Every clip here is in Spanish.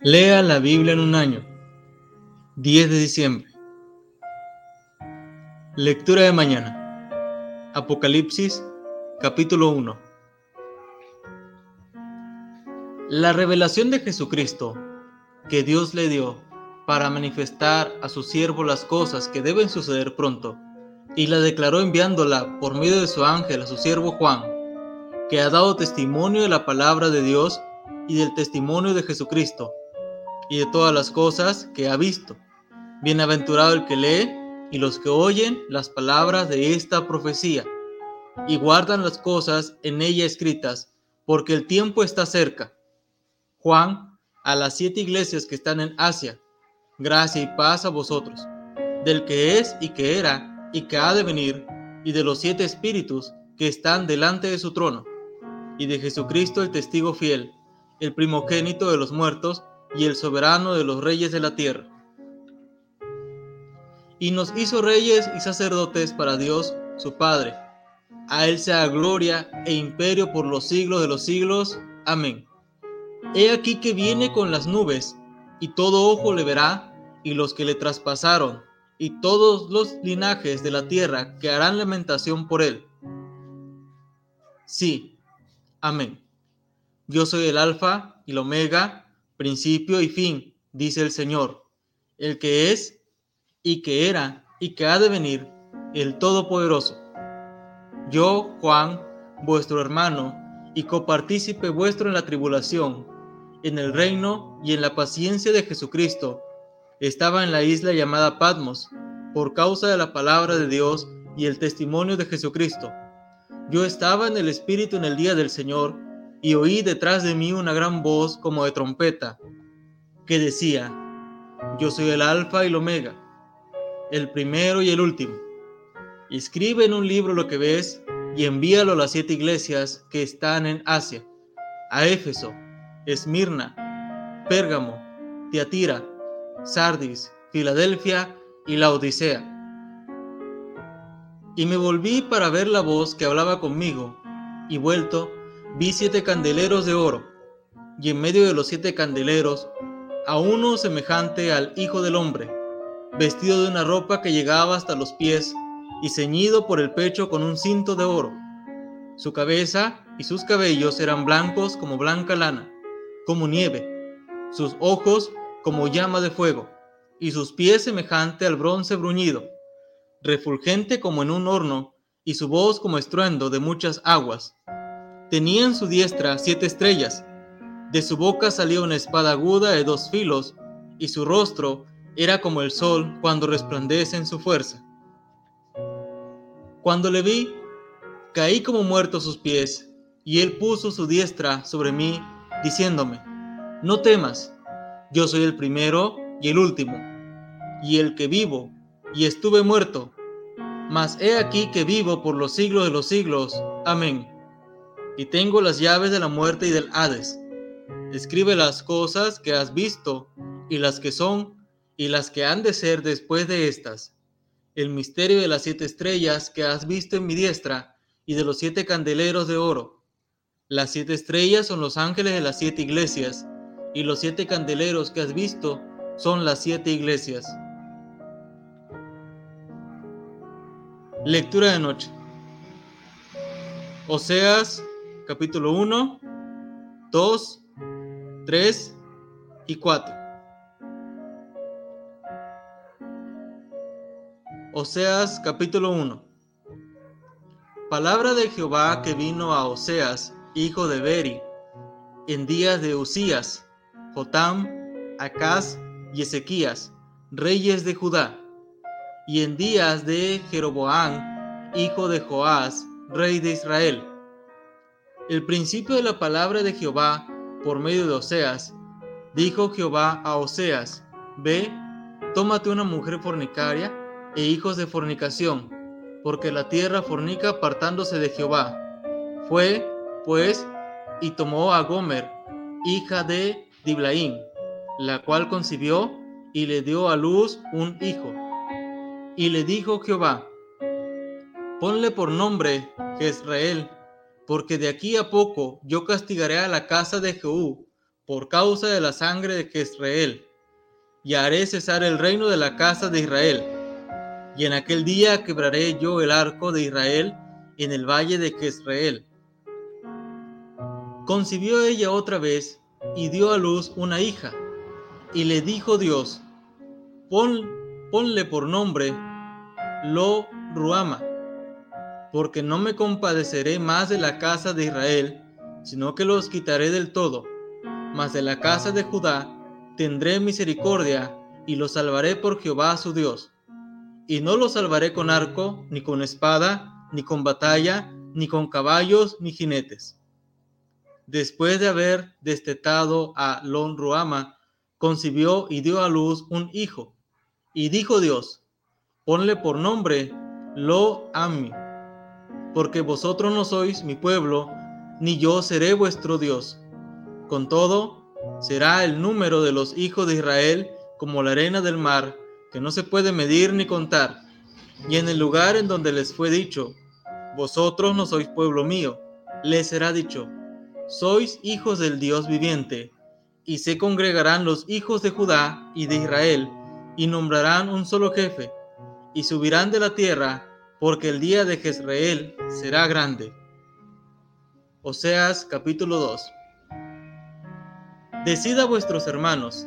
Lea la Biblia en un año. 10 de diciembre. Lectura de mañana. Apocalipsis, capítulo 1. La revelación de Jesucristo que Dios le dio para manifestar a su siervo las cosas que deben suceder pronto, y la declaró enviándola por medio de su ángel a su siervo Juan, que ha dado testimonio de la palabra de Dios y del testimonio de Jesucristo y de todas las cosas que ha visto. Bienaventurado el que lee y los que oyen las palabras de esta profecía y guardan las cosas en ella escritas, porque el tiempo está cerca. Juan, a las siete iglesias que están en Asia, gracia y paz a vosotros, del que es y que era y que ha de venir, y de los siete espíritus que están delante de su trono, y de Jesucristo el testigo fiel, el primogénito de los muertos, y el soberano de los reyes de la tierra. Y nos hizo reyes y sacerdotes para Dios, su Padre. A Él sea gloria e imperio por los siglos de los siglos. Amén. He aquí que viene con las nubes, y todo ojo le verá, y los que le traspasaron, y todos los linajes de la tierra que harán lamentación por Él. Sí, amén. Yo soy el Alfa y el Omega, principio y fin, dice el Señor, el que es y que era y que ha de venir, el Todopoderoso. Yo, Juan, vuestro hermano, y copartícipe vuestro en la tribulación, en el reino y en la paciencia de Jesucristo, estaba en la isla llamada Patmos, por causa de la palabra de Dios y el testimonio de Jesucristo. Yo estaba en el Espíritu en el día del Señor, y oí detrás de mí una gran voz como de trompeta, que decía, Yo soy el Alfa y el Omega, el primero y el último. Escribe en un libro lo que ves y envíalo a las siete iglesias que están en Asia, a Éfeso, Esmirna, Pérgamo, Tiatira, Sardis, Filadelfia y la Odisea. Y me volví para ver la voz que hablaba conmigo, y vuelto, vi siete candeleros de oro, y en medio de los siete candeleros, a uno semejante al Hijo del Hombre, vestido de una ropa que llegaba hasta los pies y ceñido por el pecho con un cinto de oro. Su cabeza y sus cabellos eran blancos como blanca lana, como nieve, sus ojos como llama de fuego, y sus pies semejante al bronce bruñido, refulgente como en un horno, y su voz como estruendo de muchas aguas. Tenía en su diestra siete estrellas. De su boca salía una espada aguda de dos filos, y su rostro era como el sol cuando resplandece en su fuerza. Cuando le vi, caí como muerto a sus pies, y él puso su diestra sobre mí, diciéndome, No temas, yo soy el primero y el último, y el que vivo, y estuve muerto, mas he aquí que vivo por los siglos de los siglos. Amén y tengo las llaves de la muerte y del Hades. Escribe las cosas que has visto y las que son y las que han de ser después de estas. El misterio de las siete estrellas que has visto en mi diestra y de los siete candeleros de oro. Las siete estrellas son los ángeles de las siete iglesias y los siete candeleros que has visto son las siete iglesias. Lectura de noche. Oseas capítulo 1, 2, 3 y 4. Oseas capítulo 1. Palabra de Jehová que vino a Oseas, hijo de Beri, en días de Usías, Jotam, Acaz y Ezequías, reyes de Judá, y en días de Jeroboam, hijo de Joás, rey de Israel el principio de la palabra de Jehová por medio de Oseas. Dijo Jehová a Oseas, Ve, tómate una mujer fornicaria e hijos de fornicación, porque la tierra fornica apartándose de Jehová. Fue, pues, y tomó a Gomer, hija de Diblaín, la cual concibió y le dio a luz un hijo. Y le dijo Jehová, Ponle por nombre Jezreel, porque de aquí a poco yo castigaré a la casa de Jehú por causa de la sangre de Jezreel, y haré cesar el reino de la casa de Israel. Y en aquel día quebraré yo el arco de Israel en el valle de Jezreel. Concibió ella otra vez y dio a luz una hija, y le dijo Dios, Pon, ponle por nombre Lo Ruama, porque no me compadeceré más de la casa de Israel, sino que los quitaré del todo, mas de la casa de Judá tendré misericordia y los salvaré por Jehová su Dios. Y no los salvaré con arco, ni con espada, ni con batalla, ni con caballos, ni jinetes. Después de haber destetado a Lon Ruama, concibió y dio a luz un hijo. Y dijo Dios, ponle por nombre Lo Ami, porque vosotros no sois mi pueblo, ni yo seré vuestro Dios. Con todo, será el número de los hijos de Israel como la arena del mar, que no se puede medir ni contar. Y en el lugar en donde les fue dicho, vosotros no sois pueblo mío, les será dicho, sois hijos del Dios viviente, y se congregarán los hijos de Judá y de Israel, y nombrarán un solo jefe, y subirán de la tierra, porque el día de Jezreel será grande. Oseas capítulo 2 Decid a vuestros hermanos,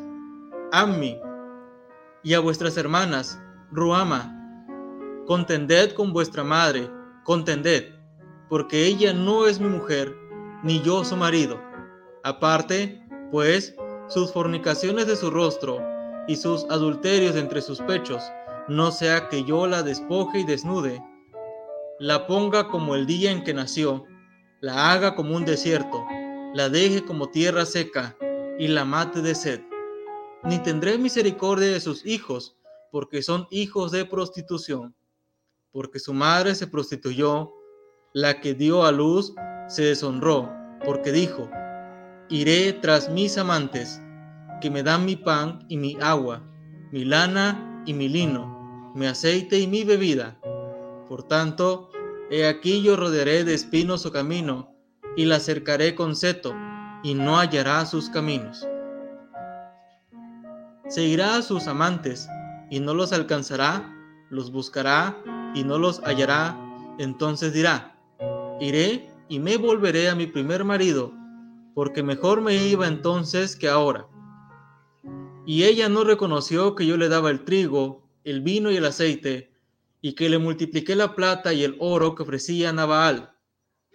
Ammi, y a vuestras hermanas, Ruama, contended con vuestra madre, contended, porque ella no es mi mujer, ni yo su marido. Aparte, pues, sus fornicaciones de su rostro y sus adulterios entre sus pechos, no sea que yo la despoje y desnude, la ponga como el día en que nació, la haga como un desierto, la deje como tierra seca, y la mate de sed. Ni tendré misericordia de sus hijos, porque son hijos de prostitución, porque su madre se prostituyó, la que dio a luz se deshonró, porque dijo, iré tras mis amantes, que me dan mi pan y mi agua, mi lana y mi lino, mi aceite y mi bebida. Por tanto, he aquí yo rodearé de espinos su camino, y la cercaré con seto, y no hallará sus caminos. Seguirá a sus amantes y no los alcanzará, los buscará y no los hallará, entonces dirá, iré y me volveré a mi primer marido, porque mejor me iba entonces que ahora. Y ella no reconoció que yo le daba el trigo, el vino y el aceite, y que le multipliqué la plata y el oro que ofrecía a Nabaal.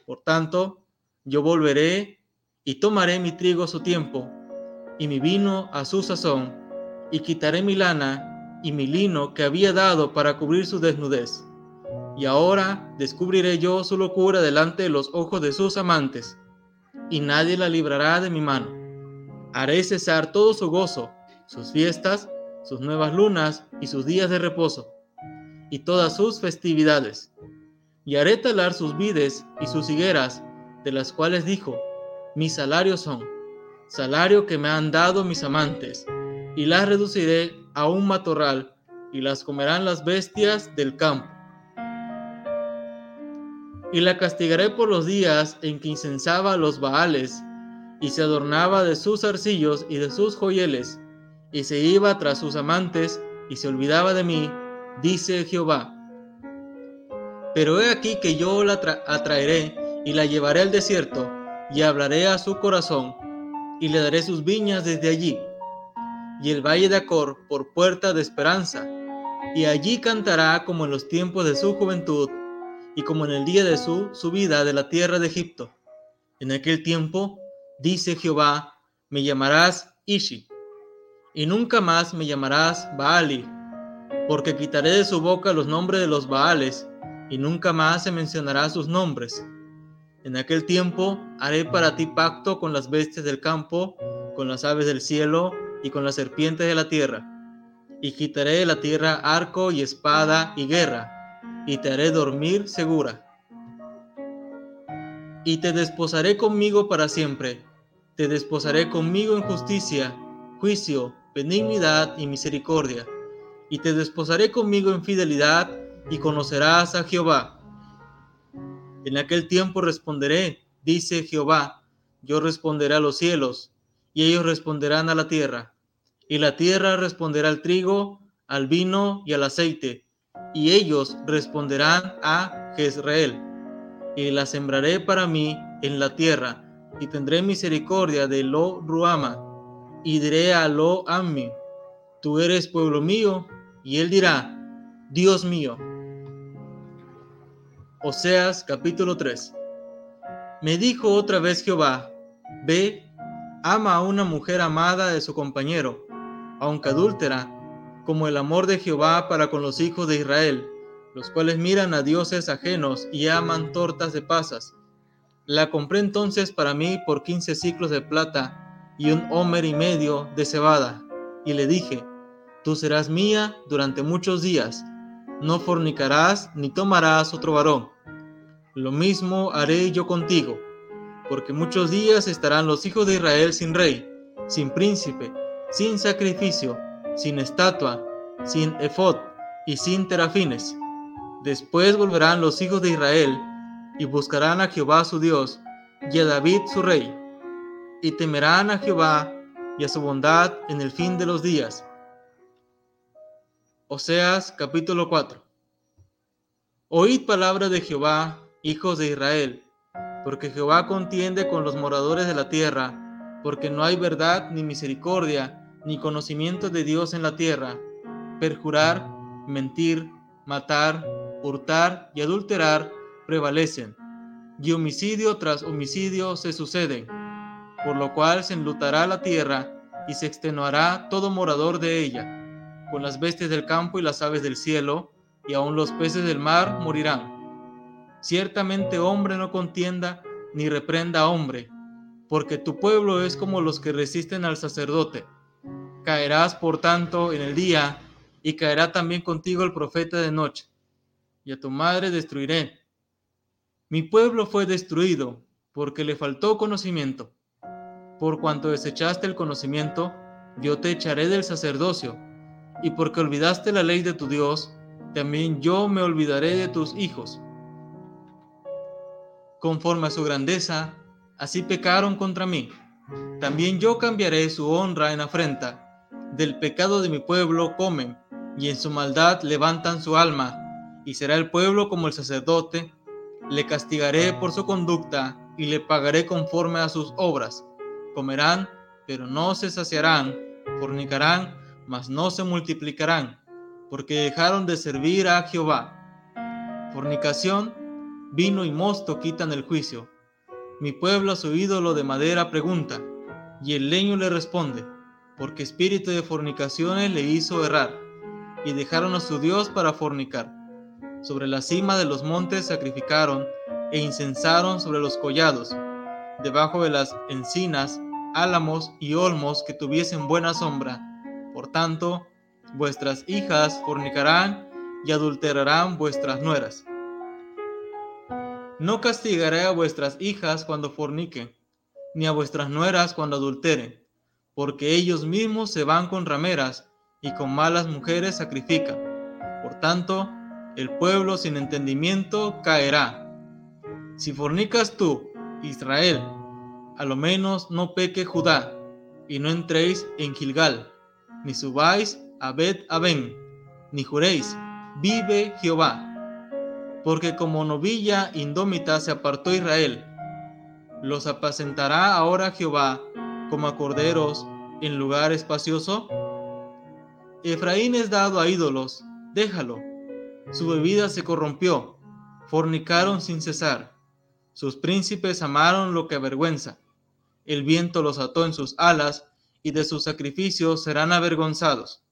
Por tanto, yo volveré y tomaré mi trigo a su tiempo, y mi vino a su sazón, y quitaré mi lana y mi lino que había dado para cubrir su desnudez. Y ahora descubriré yo su locura delante de los ojos de sus amantes, y nadie la librará de mi mano. Haré cesar todo su gozo, sus fiestas, sus nuevas lunas y sus días de reposo, y todas sus festividades. Y haré talar sus vides y sus higueras, de las cuales dijo, mis salarios son, salario que me han dado mis amantes, y las reduciré a un matorral, y las comerán las bestias del campo. Y la castigaré por los días en que incensaba los baales, y se adornaba de sus arcillos y de sus joyeles, y se iba tras sus amantes, y se olvidaba de mí, dice Jehová. Pero he aquí que yo la atraeré y la llevaré al desierto, y hablaré a su corazón, y le daré sus viñas desde allí, y el valle de Acor por puerta de esperanza, y allí cantará como en los tiempos de su juventud, y como en el día de su subida de la tierra de Egipto. En aquel tiempo, dice Jehová, me llamarás Ishi, y nunca más me llamarás Baali, porque quitaré de su boca los nombres de los Baales, y nunca más se mencionará sus nombres en aquel tiempo haré para ti pacto con las bestias del campo, con las aves del cielo y con las serpientes de la tierra. Y quitaré de la tierra arco y espada y guerra, y te haré dormir segura. Y te desposaré conmigo para siempre, te desposaré conmigo en justicia, juicio, benignidad y misericordia, y te desposaré conmigo en fidelidad, y conocerás a Jehová en aquel tiempo responderé, dice Jehová, yo responderé a los cielos, y ellos responderán a la tierra. Y la tierra responderá al trigo, al vino y al aceite, y ellos responderán a Jezreel. Y la sembraré para mí en la tierra, y tendré misericordia de Lo Ruama, y diré a Lo tú eres pueblo mío, y él dirá, Dios mío. Oseas capítulo 3 Me dijo otra vez Jehová, ve, ama a una mujer amada de su compañero, aunque adúltera, como el amor de Jehová para con los hijos de Israel, los cuales miran a dioses ajenos y aman tortas de pasas. La compré entonces para mí por quince ciclos de plata y un homer y medio de cebada, y le dije, Tú serás mía durante muchos días, no fornicarás ni tomarás otro varón. Lo mismo haré yo contigo, porque muchos días estarán los hijos de Israel sin rey, sin príncipe, sin sacrificio, sin estatua, sin efod y sin terafines. Después volverán los hijos de Israel y buscarán a Jehová su Dios y a David su rey, y temerán a Jehová y a su bondad en el fin de los días. Oseas capítulo 4 Oíd palabra de Jehová, hijos de Israel, porque Jehová contiende con los moradores de la tierra, porque no hay verdad ni misericordia ni conocimiento de Dios en la tierra. Perjurar, mentir, matar, hurtar y adulterar prevalecen, y homicidio tras homicidio se suceden, por lo cual se enlutará la tierra y se extenuará todo morador de ella con las bestias del campo y las aves del cielo, y aun los peces del mar morirán. Ciertamente hombre no contienda ni reprenda a hombre, porque tu pueblo es como los que resisten al sacerdote. Caerás, por tanto, en el día, y caerá también contigo el profeta de noche, y a tu madre destruiré. Mi pueblo fue destruido, porque le faltó conocimiento. Por cuanto desechaste el conocimiento, yo te echaré del sacerdocio y porque olvidaste la ley de tu Dios, también yo me olvidaré de tus hijos. Conforme a su grandeza, así pecaron contra mí. También yo cambiaré su honra en afrenta. Del pecado de mi pueblo comen, y en su maldad levantan su alma, y será el pueblo como el sacerdote. Le castigaré por su conducta, y le pagaré conforme a sus obras. Comerán, pero no se saciarán, fornicarán, mas no se multiplicarán, porque dejaron de servir a Jehová. Fornicación, vino y mosto quitan el juicio. Mi pueblo a su ídolo de madera pregunta, y el leño le responde, porque espíritu de fornicaciones le hizo errar, y dejaron a su Dios para fornicar. Sobre la cima de los montes sacrificaron, e incensaron sobre los collados, debajo de las encinas, álamos y olmos que tuviesen buena sombra, por tanto, vuestras hijas fornicarán y adulterarán vuestras nueras. No castigaré a vuestras hijas cuando forniquen, ni a vuestras nueras cuando adulteren, porque ellos mismos se van con rameras y con malas mujeres sacrifican. Por tanto, el pueblo sin entendimiento caerá. Si fornicas tú, Israel, a lo menos no peque Judá, y no entréis en Gilgal ni subáis a Bet Aben, ni juréis, vive Jehová. Porque como novilla indómita se apartó Israel, los apacentará ahora Jehová como a corderos en lugar espacioso. Efraín es dado a ídolos, déjalo. Su bebida se corrompió, fornicaron sin cesar. Sus príncipes amaron lo que avergüenza. El viento los ató en sus alas y de sus sacrificios serán avergonzados.